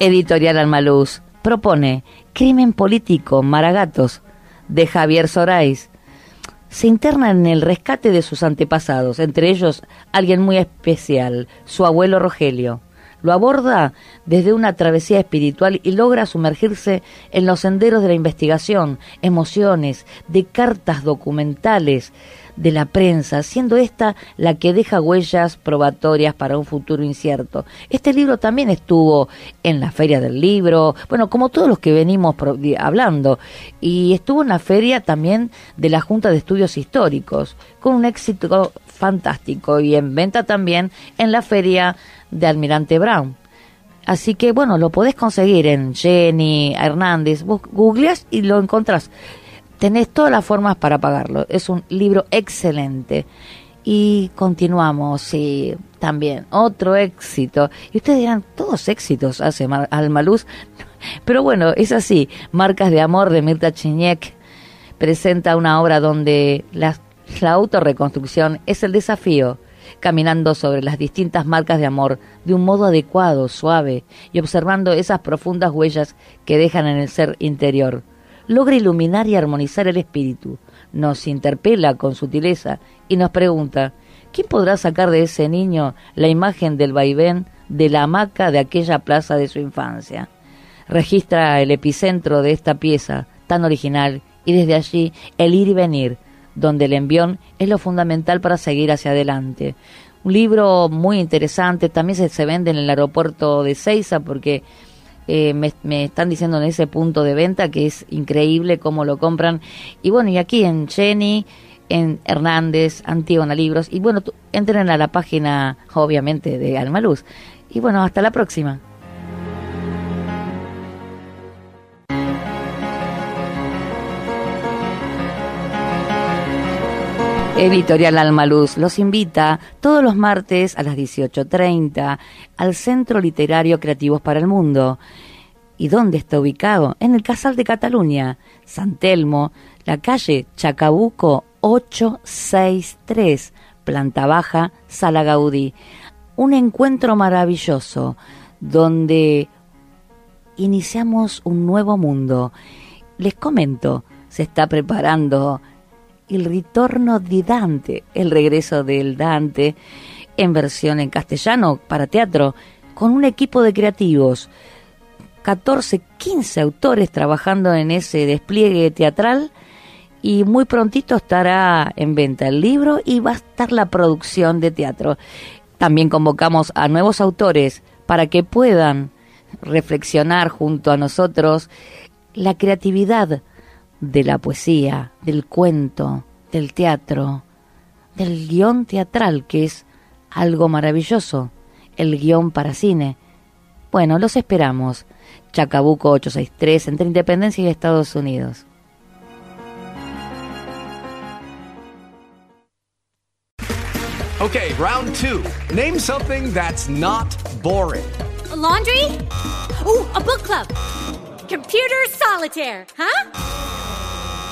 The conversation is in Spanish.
Editorial Almaluz propone Crimen Político Maragatos de Javier Sorais. Se interna en el rescate de sus antepasados, entre ellos alguien muy especial, su abuelo Rogelio. Lo aborda desde una travesía espiritual y logra sumergirse en los senderos de la investigación, emociones, de cartas documentales, de la prensa, siendo esta la que deja huellas probatorias para un futuro incierto. Este libro también estuvo en la Feria del Libro, bueno, como todos los que venimos hablando, y estuvo en la feria también de la Junta de Estudios Históricos, con un éxito fantástico, y en venta también en la feria de Almirante Brown. Así que bueno, lo podés conseguir en Jenny Hernández, vos y lo encontrás tenés todas las formas para pagarlo. Es un libro excelente. Y continuamos, sí, también, otro éxito. Y ustedes dirán, todos éxitos hace Almaluz. Pero bueno, es así. Marcas de Amor de Mirta Chiñek presenta una obra donde la, la autorreconstrucción es el desafío, caminando sobre las distintas marcas de amor de un modo adecuado, suave, y observando esas profundas huellas que dejan en el ser interior logra iluminar y armonizar el espíritu, nos interpela con sutileza y nos pregunta, ¿quién podrá sacar de ese niño la imagen del vaivén de la hamaca de aquella plaza de su infancia? Registra el epicentro de esta pieza tan original y desde allí el ir y venir, donde el envión es lo fundamental para seguir hacia adelante. Un libro muy interesante, también se, vende en el aeropuerto de Ceiza porque eh, me, están diciendo en ese punto de venta que es increíble cómo lo compran. Y bueno, y aquí en Jenny, en Hernández, Antígona Libros, y bueno, entren a la página, obviamente, de Almaluz. Y bueno, hasta la próxima. Editorial Almaluz los invita todos los martes a las 18.30 al Centro Literario Creativos para el Mundo. ¿Y dónde está ubicado? En el Casal de Cataluña, San Telmo, la calle Chacabuco 863, planta baja, Sala Gaudí. Un encuentro maravilloso donde iniciamos un nuevo mundo. Les comento, se está preparando el retorno de Dante, el regreso del Dante en versión en castellano para teatro, con un equipo de creativos, 14, 15 autores trabajando en ese despliegue teatral y muy prontito estará en venta el libro y va a estar la producción de teatro. También convocamos a nuevos autores para que puedan reflexionar junto a nosotros la creatividad de la poesía, del cuento, del teatro, del guion teatral, que es algo maravilloso, el guion para cine. Bueno, los esperamos. Chacabuco 863 entre Independencia y Estados Unidos. Okay, round two. Name something that's not boring. laundry? Ooh, a book club. Computer solitaire, huh?